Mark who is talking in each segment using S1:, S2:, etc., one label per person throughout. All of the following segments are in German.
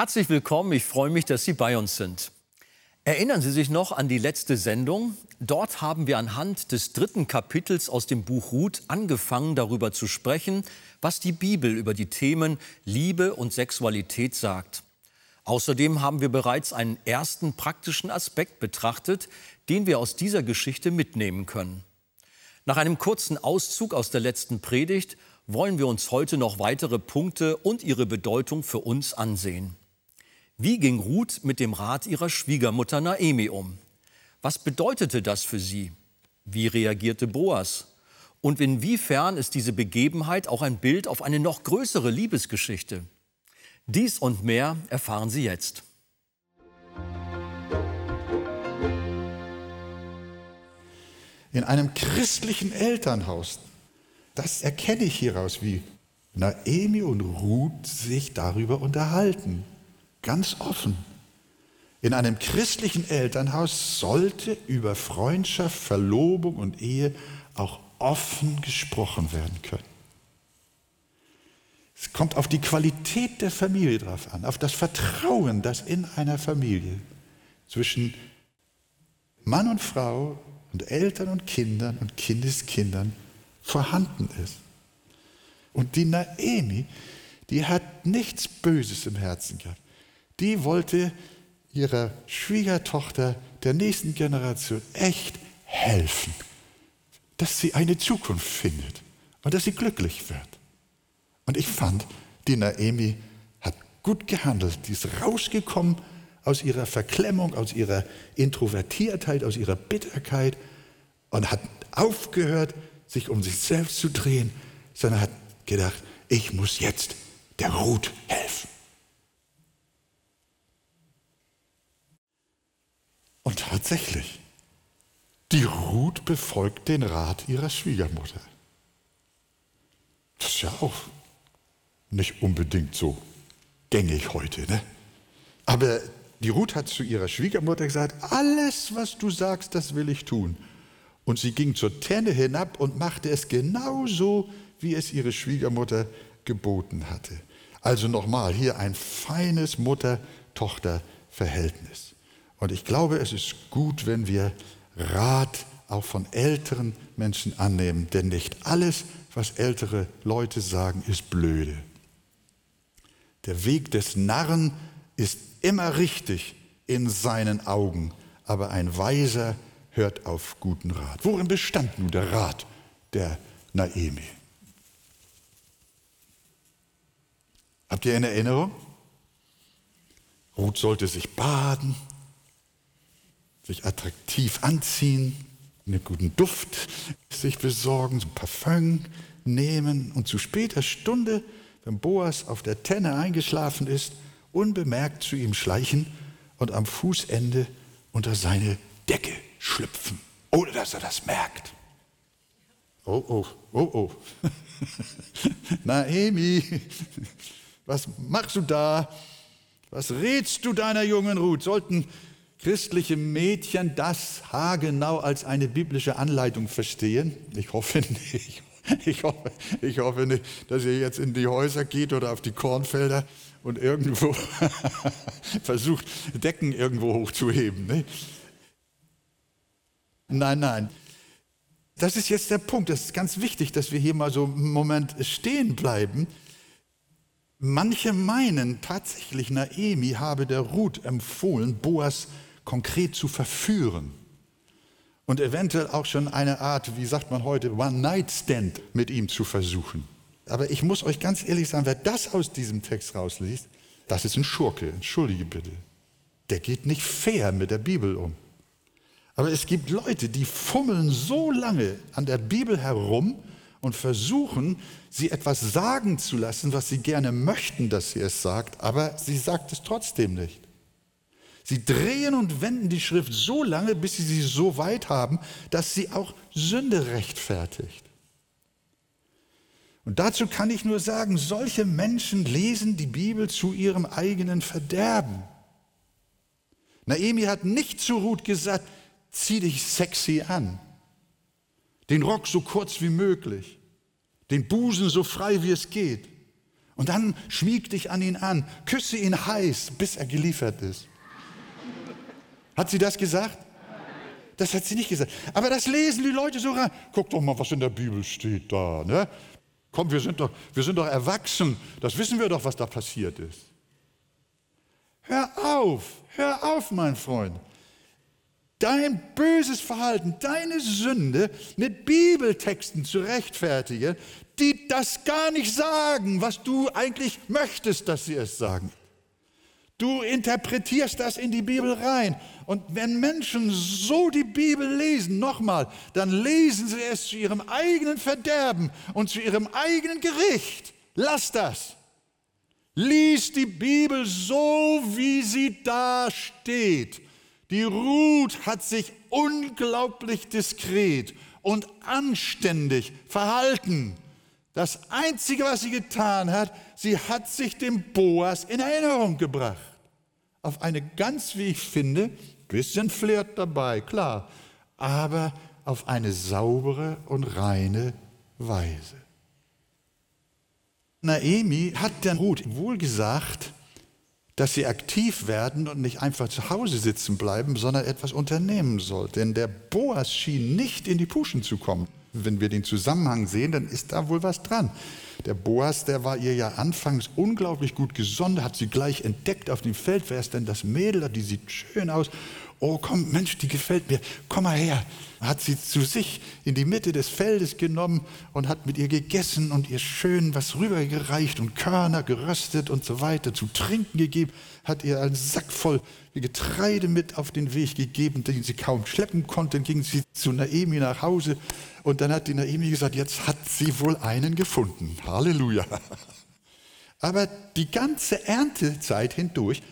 S1: Herzlich willkommen, ich freue mich, dass Sie bei uns sind. Erinnern Sie sich noch an die letzte Sendung? Dort haben wir anhand des dritten Kapitels aus dem Buch Ruth angefangen, darüber zu sprechen, was die Bibel über die Themen Liebe und Sexualität sagt. Außerdem haben wir bereits einen ersten praktischen Aspekt betrachtet, den wir aus dieser Geschichte mitnehmen können. Nach einem kurzen Auszug aus der letzten Predigt wollen wir uns heute noch weitere Punkte und ihre Bedeutung für uns ansehen. Wie ging Ruth mit dem Rat ihrer Schwiegermutter Naemi um? Was bedeutete das für sie? Wie reagierte Boas? Und inwiefern ist diese Begebenheit auch ein Bild auf eine noch größere Liebesgeschichte? Dies und mehr erfahren Sie jetzt.
S2: In einem christlichen Elternhaus, das erkenne ich hieraus, wie Naemi und Ruth sich darüber unterhalten. Ganz offen. In einem christlichen Elternhaus sollte über Freundschaft, Verlobung und Ehe auch offen gesprochen werden können. Es kommt auf die Qualität der Familie drauf an, auf das Vertrauen, das in einer Familie zwischen Mann und Frau und Eltern und Kindern und Kindeskindern vorhanden ist. Und die Naemi, die hat nichts Böses im Herzen gehabt die wollte ihrer Schwiegertochter der nächsten Generation echt helfen, dass sie eine Zukunft findet und dass sie glücklich wird. Und ich fand, die Naemi hat gut gehandelt. Die ist rausgekommen aus ihrer Verklemmung, aus ihrer Introvertiertheit, aus ihrer Bitterkeit und hat aufgehört, sich um sich selbst zu drehen, sondern hat gedacht, ich muss jetzt der Ruth helfen. Und tatsächlich, die Ruth befolgt den Rat ihrer Schwiegermutter. Das ist ja auch nicht unbedingt so gängig heute. Ne? Aber die Ruth hat zu ihrer Schwiegermutter gesagt, alles, was du sagst, das will ich tun. Und sie ging zur Tenne hinab und machte es genauso, wie es ihre Schwiegermutter geboten hatte. Also nochmal, hier ein feines Mutter-Tochter-Verhältnis. Und ich glaube, es ist gut, wenn wir Rat auch von älteren Menschen annehmen, denn nicht alles, was ältere Leute sagen, ist blöde. Der Weg des Narren ist immer richtig in seinen Augen, aber ein Weiser hört auf guten Rat. Worin bestand nun der Rat der Naemi? Habt ihr in Erinnerung? Ruth sollte sich baden, sich attraktiv anziehen, einen guten Duft sich besorgen, so ein Parfüm nehmen und zu später Stunde, wenn Boas auf der Tenne eingeschlafen ist, unbemerkt zu ihm schleichen und am Fußende unter seine Decke schlüpfen, ohne dass er das merkt. Oh, oh, oh, oh. Naemi, was machst du da? Was rätst du deiner jungen Ruth? Sollten christliche Mädchen das haargenau als eine biblische Anleitung verstehen? Ich hoffe nicht. Ich hoffe, ich hoffe nicht, dass ihr jetzt in die Häuser geht oder auf die Kornfelder und irgendwo versucht, Decken irgendwo hochzuheben. Ne? Nein, nein. Das ist jetzt der Punkt. Das ist ganz wichtig, dass wir hier mal so einen Moment stehen bleiben. Manche meinen tatsächlich, Naemi habe der Ruth empfohlen, Boas konkret zu verführen und eventuell auch schon eine Art, wie sagt man heute, One-Night-Stand mit ihm zu versuchen. Aber ich muss euch ganz ehrlich sagen, wer das aus diesem Text rausliest, das ist ein Schurke, entschuldige bitte. Der geht nicht fair mit der Bibel um. Aber es gibt Leute, die fummeln so lange an der Bibel herum und versuchen, sie etwas sagen zu lassen, was sie gerne möchten, dass sie es sagt, aber sie sagt es trotzdem nicht. Sie drehen und wenden die Schrift so lange, bis sie sie so weit haben, dass sie auch Sünde rechtfertigt. Und dazu kann ich nur sagen, solche Menschen lesen die Bibel zu ihrem eigenen Verderben. Naemi hat nicht zu Ruth gesagt, zieh dich sexy an, den Rock so kurz wie möglich, den Busen so frei wie es geht Und dann schmieg dich an ihn an, küsse ihn heiß, bis er geliefert ist. Hat sie das gesagt? Das hat sie nicht gesagt. Aber das lesen die Leute so rein. Guck doch mal, was in der Bibel steht da. Ne? Komm, wir sind, doch, wir sind doch erwachsen. Das wissen wir doch, was da passiert ist. Hör auf, hör auf, mein Freund. Dein böses Verhalten, deine Sünde mit Bibeltexten zu rechtfertigen, die das gar nicht sagen, was du eigentlich möchtest, dass sie es sagen. Du interpretierst das in die Bibel rein. Und wenn Menschen so die Bibel lesen, nochmal, dann lesen sie es zu ihrem eigenen Verderben und zu ihrem eigenen Gericht. Lass das. Lies die Bibel so, wie sie da steht. Die Ruth hat sich unglaublich diskret und anständig verhalten. Das Einzige, was sie getan hat, sie hat sich dem Boas in Erinnerung gebracht. Auf eine ganz, wie ich finde, bisschen Flirt dabei, klar, aber auf eine saubere und reine Weise. Naemi hat der Ruth wohl gesagt, dass sie aktiv werden und nicht einfach zu Hause sitzen bleiben, sondern etwas unternehmen soll. Denn der Boas schien nicht in die Puschen zu kommen. Wenn wir den Zusammenhang sehen, dann ist da wohl was dran. Der Boas, der war ihr ja anfangs unglaublich gut gesonnen, hat sie gleich entdeckt auf dem Feld. Wer ist denn das Mädel? Die sieht schön aus. Oh, komm, Mensch, die gefällt mir. Komm mal her. Hat sie zu sich in die Mitte des Feldes genommen und hat mit ihr gegessen und ihr schön was rübergereicht und Körner geröstet und so weiter zu trinken gegeben. Hat ihr einen Sack voll Getreide mit auf den Weg gegeben, den sie kaum schleppen konnte. Dann ging sie zu Naemi nach Hause und dann hat die Naemi gesagt, jetzt hat sie wohl einen gefunden. Halleluja. Aber die ganze Erntezeit hindurch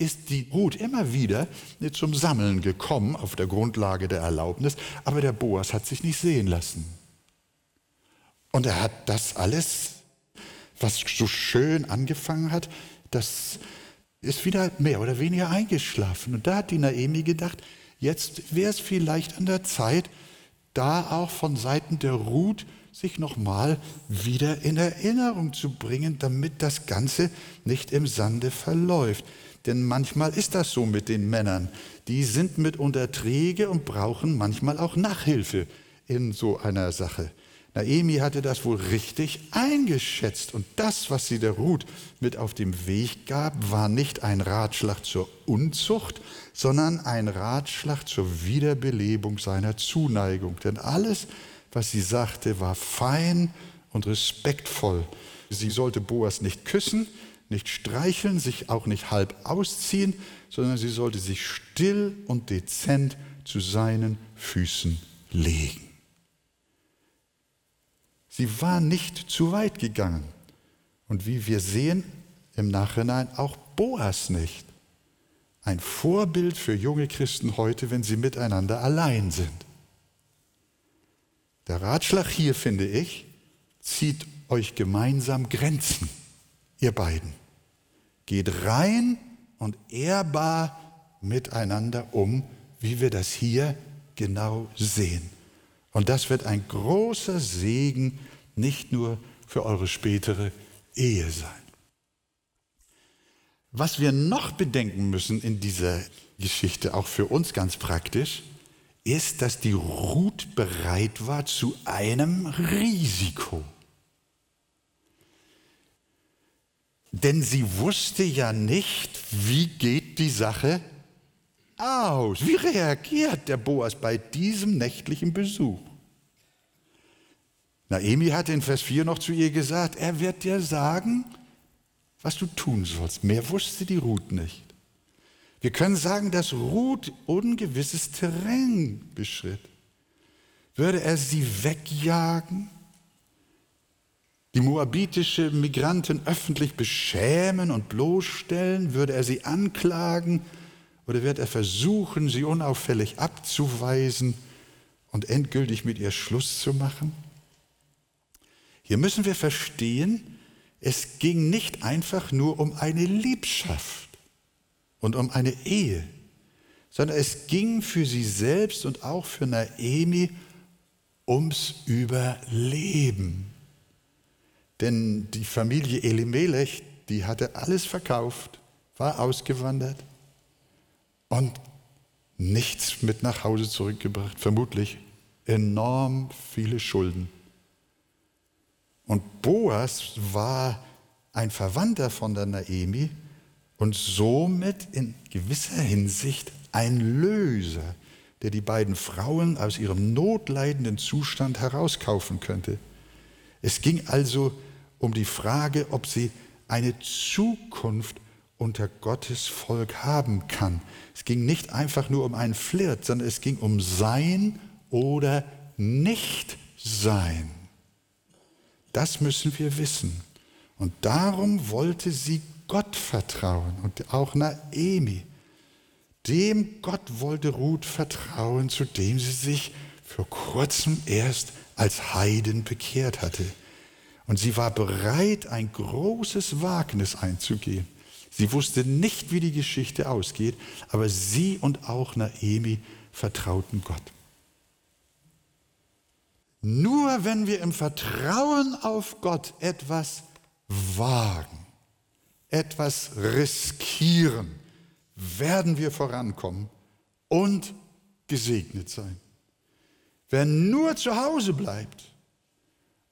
S2: ist die Ruth immer wieder zum Sammeln gekommen auf der Grundlage der Erlaubnis, aber der Boas hat sich nicht sehen lassen. Und er hat das alles, was so schön angefangen hat, das ist wieder mehr oder weniger eingeschlafen. Und da hat die Naemi gedacht, jetzt wäre es vielleicht an der Zeit, da auch von Seiten der Ruth sich nochmal wieder in Erinnerung zu bringen, damit das Ganze nicht im Sande verläuft. Denn manchmal ist das so mit den Männern. Die sind mitunter träge und brauchen manchmal auch Nachhilfe in so einer Sache. Naemi hatte das wohl richtig eingeschätzt und das, was sie der Ruth mit auf dem Weg gab, war nicht ein Ratschlag zur Unzucht, sondern ein Ratschlag zur Wiederbelebung seiner Zuneigung. Denn alles, was sie sagte, war fein und respektvoll. Sie sollte Boas nicht küssen, nicht streicheln, sich auch nicht halb ausziehen, sondern sie sollte sich still und dezent zu seinen Füßen legen. Sie war nicht zu weit gegangen. Und wie wir sehen im Nachhinein, auch Boas nicht. Ein Vorbild für junge Christen heute, wenn sie miteinander allein sind. Der Ratschlag hier, finde ich, zieht euch gemeinsam Grenzen, ihr beiden. Geht rein und ehrbar miteinander um, wie wir das hier genau sehen. Und das wird ein großer Segen nicht nur für eure spätere Ehe sein. Was wir noch bedenken müssen in dieser Geschichte, auch für uns ganz praktisch, ist, dass die Ruth bereit war zu einem Risiko. Denn sie wusste ja nicht, wie geht die Sache aus. Wie reagiert der Boas bei diesem nächtlichen Besuch? Naemi hat in Vers 4 noch zu ihr gesagt, er wird dir sagen, was du tun sollst. Mehr wusste die Ruth nicht. Wir können sagen, dass Ruth ungewisses Terrain beschritt. Würde er sie wegjagen? Die moabitische Migranten öffentlich beschämen und bloßstellen? Würde er sie anklagen oder wird er versuchen, sie unauffällig abzuweisen und endgültig mit ihr Schluss zu machen? Hier müssen wir verstehen, es ging nicht einfach nur um eine Liebschaft und um eine Ehe, sondern es ging für sie selbst und auch für Naemi ums Überleben. Denn die Familie Elimelech, die hatte alles verkauft, war ausgewandert und nichts mit nach Hause zurückgebracht, vermutlich enorm viele Schulden. Und Boas war ein Verwandter von der Naemi und somit in gewisser Hinsicht ein Löser, der die beiden Frauen aus ihrem notleidenden Zustand herauskaufen könnte. Es ging also um die Frage, ob sie eine Zukunft unter Gottes Volk haben kann. Es ging nicht einfach nur um einen Flirt, sondern es ging um Sein oder Nicht-Sein. Das müssen wir wissen. Und darum wollte sie Gott vertrauen und auch Naemi. Dem Gott wollte Ruth vertrauen, zu dem sie sich vor kurzem erst als Heiden bekehrt hatte. Und sie war bereit, ein großes Wagnis einzugehen. Sie wusste nicht, wie die Geschichte ausgeht, aber sie und auch Naemi vertrauten Gott. Nur wenn wir im Vertrauen auf Gott etwas wagen, etwas riskieren, werden wir vorankommen und gesegnet sein. Wer nur zu Hause bleibt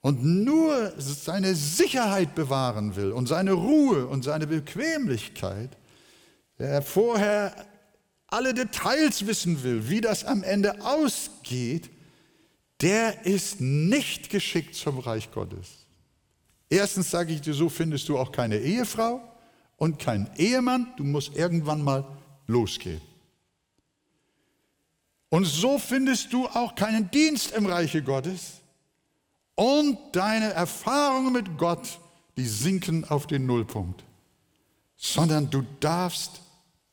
S2: und nur seine Sicherheit bewahren will und seine Ruhe und seine Bequemlichkeit, der vorher alle Details wissen will, wie das am Ende ausgeht, der ist nicht geschickt zum Reich Gottes. Erstens sage ich dir, so findest du auch keine Ehefrau und keinen Ehemann. Du musst irgendwann mal losgehen. Und so findest du auch keinen Dienst im Reiche Gottes. Und deine Erfahrungen mit Gott, die sinken auf den Nullpunkt. Sondern du darfst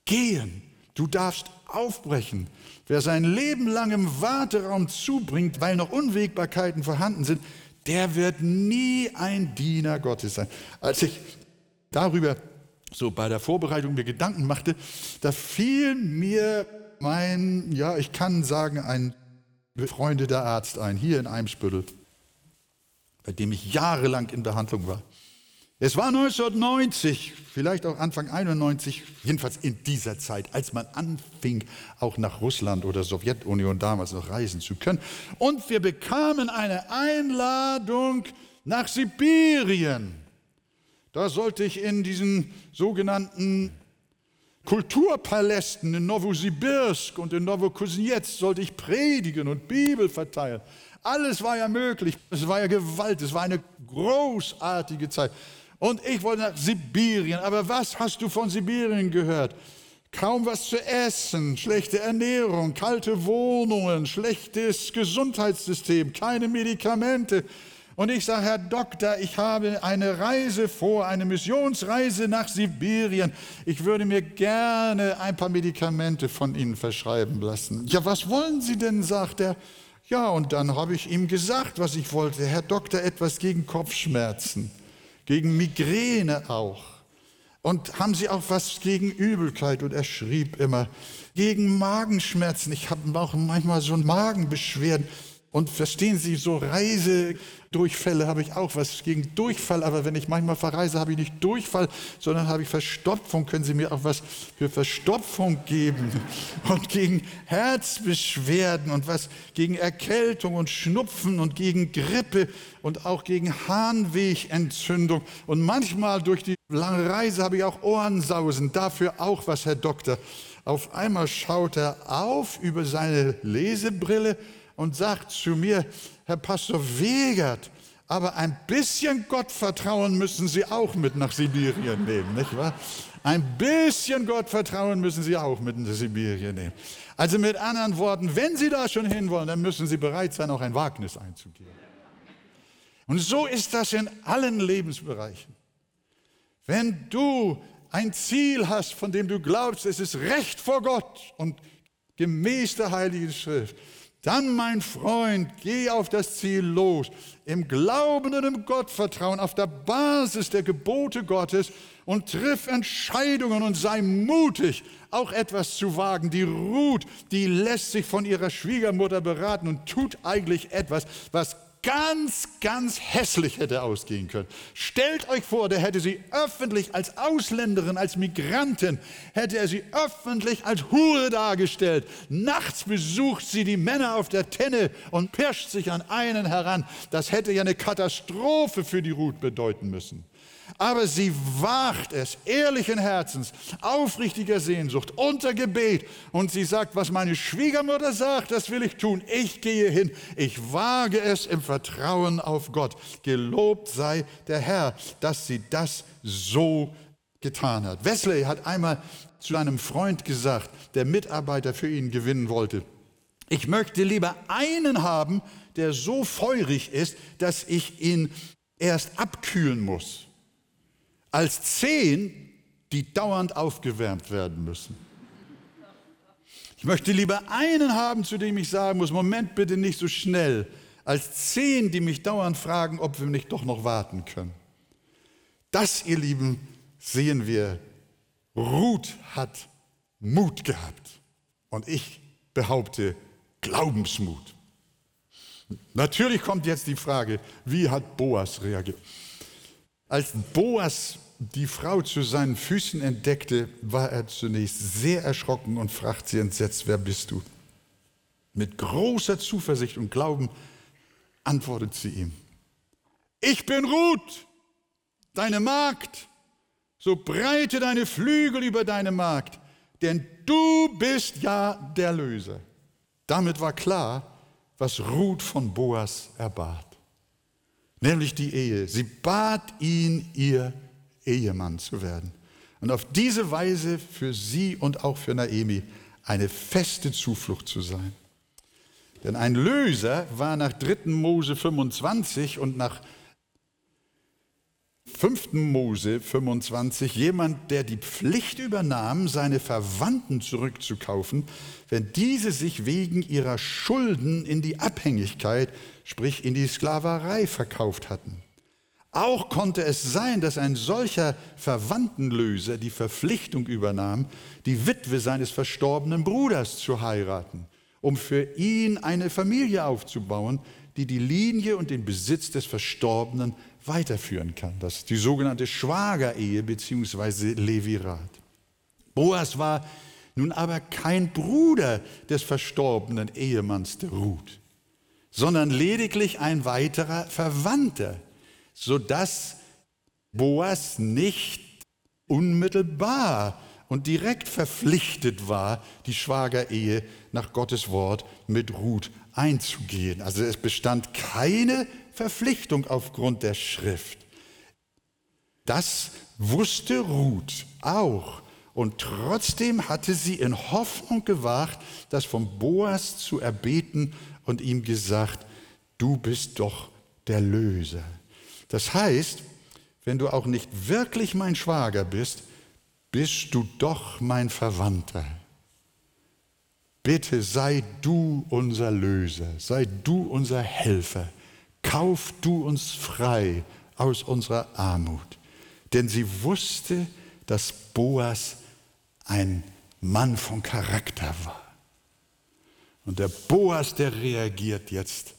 S2: gehen. Du darfst aufbrechen. Wer sein Leben lang im Warteraum zubringt, weil noch Unwägbarkeiten vorhanden sind, der wird nie ein Diener Gottes sein. Als ich darüber so bei der Vorbereitung mir Gedanken machte, da fiel mir mein, ja, ich kann sagen, ein befreundeter Arzt ein, hier in Eimsbüttel, bei dem ich jahrelang in Behandlung war. Es war 1990, vielleicht auch Anfang 91, jedenfalls in dieser Zeit, als man anfing, auch nach Russland oder Sowjetunion damals noch reisen zu können. Und wir bekamen eine Einladung nach Sibirien. Da sollte ich in diesen sogenannten Kulturpalästen in Novosibirsk und in Novokuznetsk sollte ich predigen und Bibel verteilen. Alles war ja möglich. Es war ja Gewalt. Es war eine großartige Zeit. Und ich wollte nach Sibirien. Aber was hast du von Sibirien gehört? Kaum was zu essen, schlechte Ernährung, kalte Wohnungen, schlechtes Gesundheitssystem, keine Medikamente. Und ich sage, Herr Doktor, ich habe eine Reise vor, eine Missionsreise nach Sibirien. Ich würde mir gerne ein paar Medikamente von Ihnen verschreiben lassen. Ja, was wollen Sie denn, sagt er. Ja, und dann habe ich ihm gesagt, was ich wollte. Herr Doktor, etwas gegen Kopfschmerzen gegen Migräne auch. Und haben Sie auch was gegen Übelkeit? Und er schrieb immer, gegen Magenschmerzen. Ich habe auch manchmal so Magenbeschwerden. Und verstehen Sie, so Reisedurchfälle habe ich auch was gegen Durchfall, aber wenn ich manchmal verreise, habe ich nicht Durchfall, sondern habe ich Verstopfung. Können Sie mir auch was für Verstopfung geben? Und gegen Herzbeschwerden und was gegen Erkältung und Schnupfen und gegen Grippe und auch gegen Harnwegentzündung. Und manchmal durch die lange Reise habe ich auch Ohrensausen. Dafür auch was, Herr Doktor. Auf einmal schaut er auf über seine Lesebrille und sagt zu mir, Herr Pastor Wegert, aber ein bisschen Gottvertrauen müssen Sie auch mit nach Sibirien nehmen, nicht wahr? Ein bisschen Gottvertrauen müssen Sie auch mit nach Sibirien nehmen. Also mit anderen Worten, wenn Sie da schon hinwollen, dann müssen Sie bereit sein, auch ein Wagnis einzugehen. Und so ist das in allen Lebensbereichen. Wenn du ein Ziel hast, von dem du glaubst, es ist recht vor Gott und gemäß der Heiligen Schrift, dann, mein Freund, geh auf das Ziel los, im Glauben und im Gottvertrauen, auf der Basis der Gebote Gottes und triff Entscheidungen und sei mutig, auch etwas zu wagen. Die Ruth, die lässt sich von ihrer Schwiegermutter beraten und tut eigentlich etwas, was ganz, ganz hässlich hätte ausgehen können. Stellt euch vor, der hätte sie öffentlich als Ausländerin, als Migrantin, hätte er sie öffentlich als Hure dargestellt. Nachts besucht sie die Männer auf der Tenne und pirscht sich an einen heran. Das hätte ja eine Katastrophe für die Ruth bedeuten müssen. Aber sie wagt es ehrlichen Herzens, aufrichtiger Sehnsucht, unter Gebet. Und sie sagt, was meine Schwiegermutter sagt, das will ich tun. Ich gehe hin. Ich wage es im Vertrauen auf Gott. Gelobt sei der Herr, dass sie das so getan hat. Wesley hat einmal zu einem Freund gesagt, der Mitarbeiter für ihn gewinnen wollte. Ich möchte lieber einen haben, der so feurig ist, dass ich ihn erst abkühlen muss als zehn, die dauernd aufgewärmt werden müssen. Ich möchte lieber einen haben, zu dem ich sagen muss, Moment bitte nicht so schnell, als zehn, die mich dauernd fragen, ob wir nicht doch noch warten können. Das, ihr Lieben, sehen wir. Ruth hat Mut gehabt. Und ich behaupte Glaubensmut. Natürlich kommt jetzt die Frage, wie hat Boas reagiert? Als Boas die Frau zu seinen Füßen entdeckte, war er zunächst sehr erschrocken und fragte sie entsetzt, wer bist du? Mit großer Zuversicht und Glauben antwortet sie ihm, ich bin Ruth, deine Magd, so breite deine Flügel über deine Magd, denn du bist ja der Löser. Damit war klar, was Ruth von Boas erbat, nämlich die Ehe. Sie bat ihn, ihr Ehemann zu werden. Und auf diese Weise für sie und auch für Naemi eine feste Zuflucht zu sein. Denn ein Löser war nach 3. Mose 25 und nach 5. Mose 25 jemand, der die Pflicht übernahm, seine Verwandten zurückzukaufen, wenn diese sich wegen ihrer Schulden in die Abhängigkeit, sprich in die Sklaverei verkauft hatten. Auch konnte es sein, dass ein solcher Verwandtenlöser die Verpflichtung übernahm, die Witwe seines verstorbenen Bruders zu heiraten, um für ihn eine Familie aufzubauen, die die Linie und den Besitz des Verstorbenen weiterführen kann. Das ist die sogenannte Schwagerehe bzw. Levirat. Boas war nun aber kein Bruder des verstorbenen Ehemanns der Ruth, sondern lediglich ein weiterer Verwandter sodass Boas nicht unmittelbar und direkt verpflichtet war, die Schwagerehe nach Gottes Wort mit Ruth einzugehen. Also es bestand keine Verpflichtung aufgrund der Schrift. Das wusste Ruth auch. Und trotzdem hatte sie in Hoffnung gewagt, das von Boas zu erbeten und ihm gesagt, du bist doch der Löser. Das heißt, wenn du auch nicht wirklich mein Schwager bist, bist du doch mein Verwandter. Bitte sei du unser Löser, sei du unser Helfer, kauf du uns frei aus unserer Armut. Denn sie wusste, dass Boas ein Mann von Charakter war. Und der Boas, der reagiert jetzt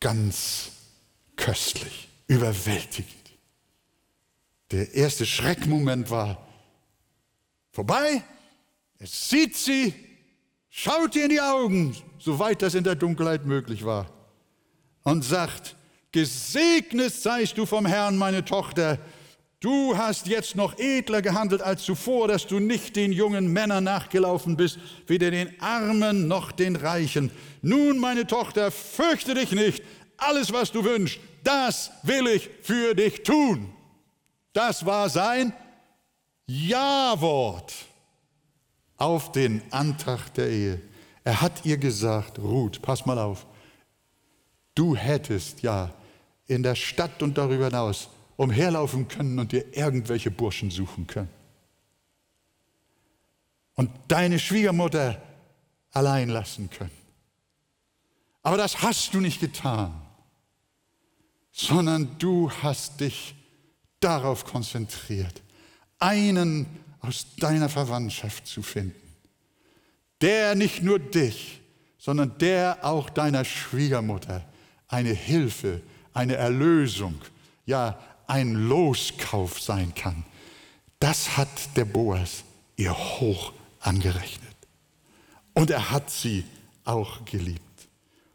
S2: ganz köstlich, überwältigend. Der erste Schreckmoment war vorbei. Es sieht sie, schaut ihr in die Augen, soweit das in der Dunkelheit möglich war, und sagt, gesegnet seist du vom Herrn, meine Tochter. Du hast jetzt noch edler gehandelt als zuvor, dass du nicht den jungen Männern nachgelaufen bist, weder den Armen noch den Reichen. Nun, meine Tochter, fürchte dich nicht, alles, was du wünschst, das will ich für dich tun. Das war sein Ja-Wort auf den Antrag der Ehe. Er hat ihr gesagt, Ruth, pass mal auf, du hättest ja in der Stadt und darüber hinaus umherlaufen können und dir irgendwelche Burschen suchen können. Und deine Schwiegermutter allein lassen können. Aber das hast du nicht getan sondern du hast dich darauf konzentriert, einen aus deiner Verwandtschaft zu finden, der nicht nur dich, sondern der auch deiner Schwiegermutter eine Hilfe, eine Erlösung, ja ein Loskauf sein kann. Das hat der Boas ihr hoch angerechnet. Und er hat sie auch geliebt.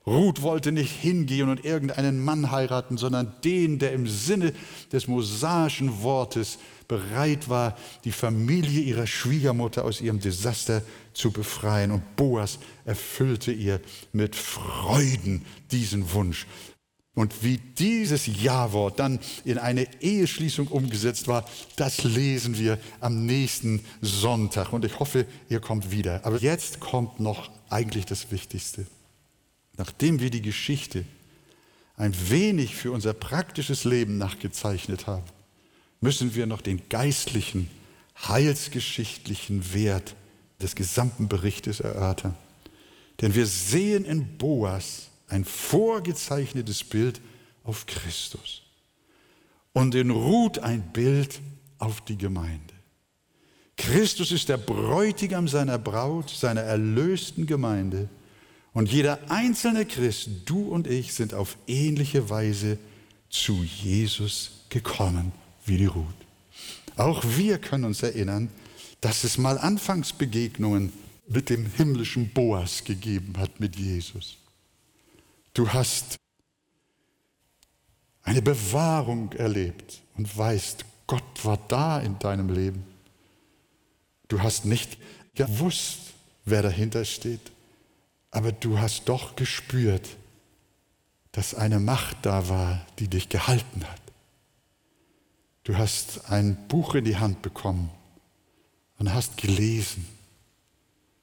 S2: Ruth wollte nicht hingehen und irgendeinen Mann heiraten, sondern den, der im Sinne des mosaischen Wortes bereit war, die Familie ihrer Schwiegermutter aus ihrem Desaster zu befreien. Und Boas erfüllte ihr mit Freuden diesen Wunsch. Und wie dieses Ja-Wort dann in eine Eheschließung umgesetzt war, das lesen wir am nächsten Sonntag. Und ich hoffe, ihr kommt wieder. Aber jetzt kommt noch eigentlich das Wichtigste. Nachdem wir die Geschichte ein wenig für unser praktisches Leben nachgezeichnet haben, müssen wir noch den geistlichen, heilsgeschichtlichen Wert des gesamten Berichtes erörtern. Denn wir sehen in Boas ein vorgezeichnetes Bild auf Christus und in Ruth ein Bild auf die Gemeinde. Christus ist der Bräutigam seiner Braut, seiner erlösten Gemeinde. Und jeder einzelne Christ, du und ich, sind auf ähnliche Weise zu Jesus gekommen wie die Ruth. Auch wir können uns erinnern, dass es mal Anfangsbegegnungen mit dem himmlischen Boas gegeben hat mit Jesus. Du hast eine Bewahrung erlebt und weißt, Gott war da in deinem Leben. Du hast nicht gewusst, wer dahinter steht, aber du hast doch gespürt, dass eine Macht da war, die dich gehalten hat. Du hast ein Buch in die Hand bekommen und hast gelesen.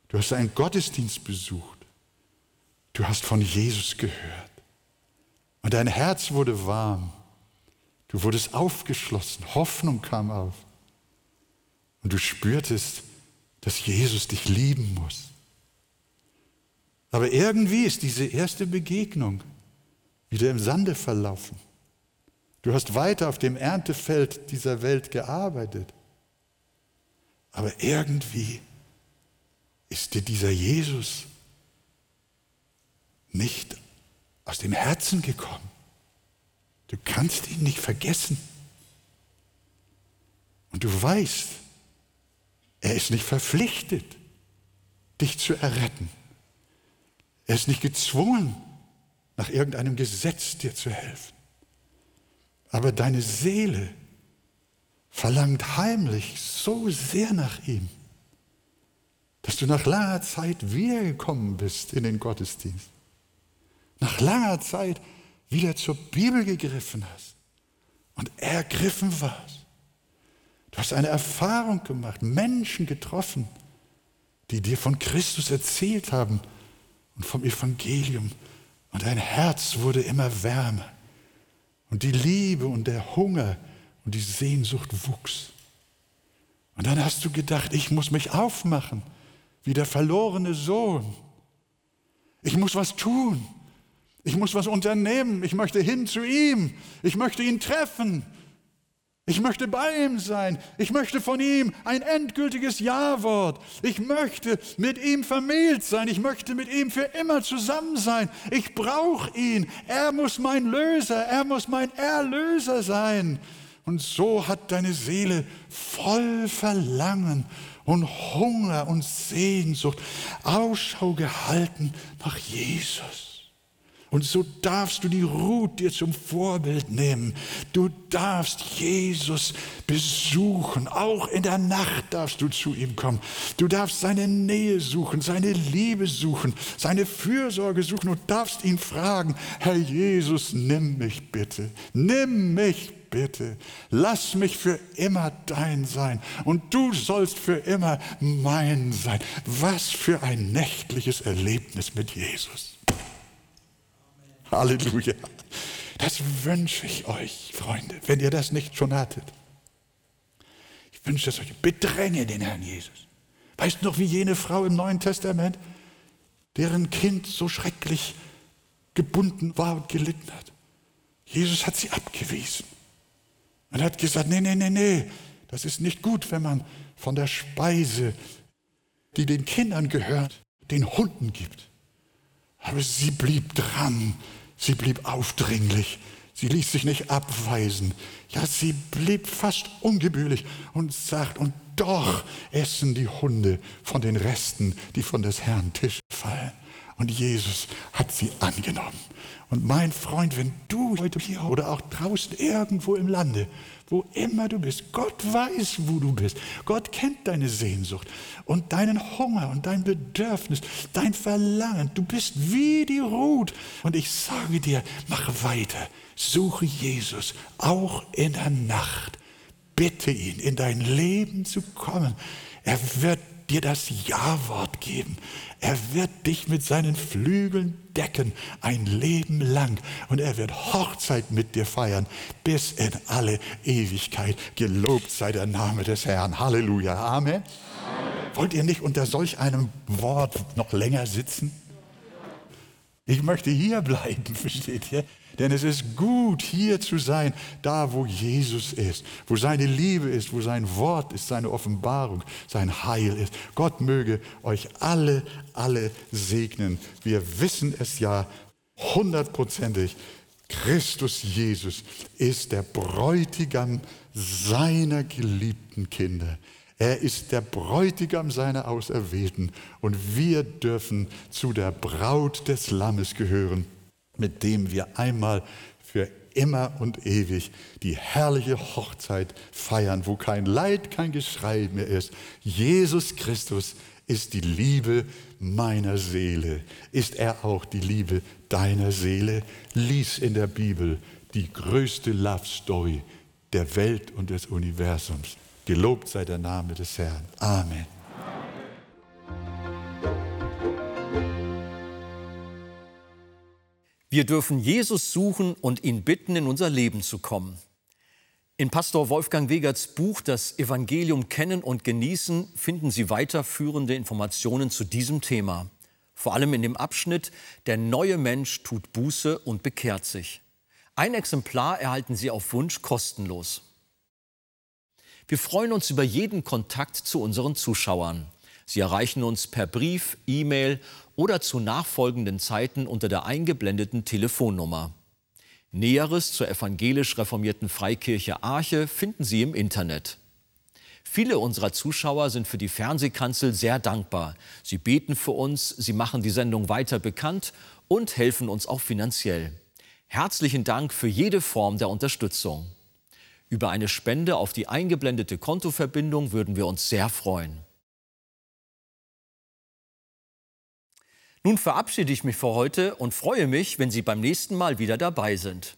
S2: Du hast einen Gottesdienst besucht. Du hast von Jesus gehört. Und dein Herz wurde warm. Du wurdest aufgeschlossen. Hoffnung kam auf. Und du spürtest, dass Jesus dich lieben muss. Aber irgendwie ist diese erste Begegnung wieder im Sande verlaufen. Du hast weiter auf dem Erntefeld dieser Welt gearbeitet. Aber irgendwie ist dir dieser Jesus nicht aus dem Herzen gekommen. Du kannst ihn nicht vergessen. Und du weißt, er ist nicht verpflichtet, dich zu erretten. Er ist nicht gezwungen, nach irgendeinem Gesetz dir zu helfen. Aber deine Seele verlangt heimlich so sehr nach ihm, dass du nach langer Zeit wiedergekommen bist in den Gottesdienst nach langer Zeit wieder zur Bibel gegriffen hast und ergriffen warst. Du hast eine Erfahrung gemacht, Menschen getroffen, die dir von Christus erzählt haben und vom Evangelium. Und dein Herz wurde immer wärmer. Und die Liebe und der Hunger und die Sehnsucht wuchs. Und dann hast du gedacht, ich muss mich aufmachen, wie der verlorene Sohn. Ich muss was tun. Ich muss was unternehmen. Ich möchte hin zu ihm. Ich möchte ihn treffen. Ich möchte bei ihm sein. Ich möchte von ihm ein endgültiges Ja-Wort. Ich möchte mit ihm vermählt sein. Ich möchte mit ihm für immer zusammen sein. Ich brauche ihn. Er muss mein Löser. Er muss mein Erlöser sein. Und so hat deine Seele voll Verlangen und Hunger und Sehnsucht Ausschau gehalten nach Jesus. Und so darfst du die Ruth dir zum Vorbild nehmen. Du darfst Jesus besuchen. Auch in der Nacht darfst du zu ihm kommen. Du darfst seine Nähe suchen, seine Liebe suchen, seine Fürsorge suchen und darfst ihn fragen, Herr Jesus, nimm mich bitte. Nimm mich bitte. Lass mich für immer dein sein. Und du sollst für immer mein sein. Was für ein nächtliches Erlebnis mit Jesus. Halleluja. Das wünsche ich euch, Freunde, wenn ihr das nicht schon hattet. Ich wünsche es euch. Bedränge den Herrn Jesus. Weißt du noch, wie jene Frau im Neuen Testament, deren Kind so schrecklich gebunden war und gelitten hat? Jesus hat sie abgewiesen und hat gesagt, nee, nee, nee, nee, das ist nicht gut, wenn man von der Speise, die den Kindern gehört, den Hunden gibt. Aber sie blieb dran Sie blieb aufdringlich. Sie ließ sich nicht abweisen. Ja, sie blieb fast ungebührlich und sagt, und doch essen die Hunde von den Resten, die von des Herrn Tisch fallen. Und Jesus hat sie angenommen. Und mein Freund, wenn du heute hier oder auch draußen irgendwo im Lande, wo immer du bist, Gott weiß, wo du bist. Gott kennt deine Sehnsucht und deinen Hunger und dein Bedürfnis, dein Verlangen. Du bist wie die Ruth. Und ich sage dir, mach weiter. Suche Jesus, auch in der Nacht. Bitte ihn, in dein Leben zu kommen. Er wird dir das Ja-Wort geben. Er wird dich mit seinen Flügeln decken ein Leben lang und er wird Hochzeit mit dir feiern bis in alle Ewigkeit. Gelobt sei der Name des Herrn. Halleluja. Amen. Amen. Wollt ihr nicht unter solch einem Wort noch länger sitzen? Ich möchte hier bleiben, versteht ihr? Denn es ist gut, hier zu sein, da wo Jesus ist, wo seine Liebe ist, wo sein Wort ist, seine Offenbarung, sein Heil ist. Gott möge euch alle, alle segnen. Wir wissen es ja hundertprozentig. Christus Jesus ist der Bräutigam seiner geliebten Kinder. Er ist der Bräutigam seiner Auserwählten und wir dürfen zu der Braut des Lammes gehören mit dem wir einmal für immer und ewig die herrliche Hochzeit feiern, wo kein Leid, kein Geschrei mehr ist. Jesus Christus ist die Liebe meiner Seele. Ist er auch die Liebe deiner Seele? Lies in der Bibel die größte Love Story der Welt und des Universums. Gelobt sei der Name des Herrn. Amen.
S1: Wir dürfen Jesus suchen und ihn bitten, in unser Leben zu kommen. In Pastor Wolfgang Wegerts Buch Das Evangelium kennen und genießen finden Sie weiterführende Informationen zu diesem Thema. Vor allem in dem Abschnitt Der neue Mensch tut Buße und bekehrt sich. Ein Exemplar erhalten Sie auf Wunsch kostenlos. Wir freuen uns über jeden Kontakt zu unseren Zuschauern. Sie erreichen uns per Brief, E-Mail oder zu nachfolgenden Zeiten unter der eingeblendeten Telefonnummer. Näheres zur evangelisch reformierten Freikirche Arche finden Sie im Internet. Viele unserer Zuschauer sind für die Fernsehkanzel sehr dankbar. Sie beten für uns, sie machen die Sendung weiter bekannt und helfen uns auch finanziell. Herzlichen Dank für jede Form der Unterstützung. Über eine Spende auf die eingeblendete Kontoverbindung würden wir uns sehr freuen. Nun verabschiede ich mich für heute und freue mich, wenn Sie beim nächsten Mal wieder dabei sind.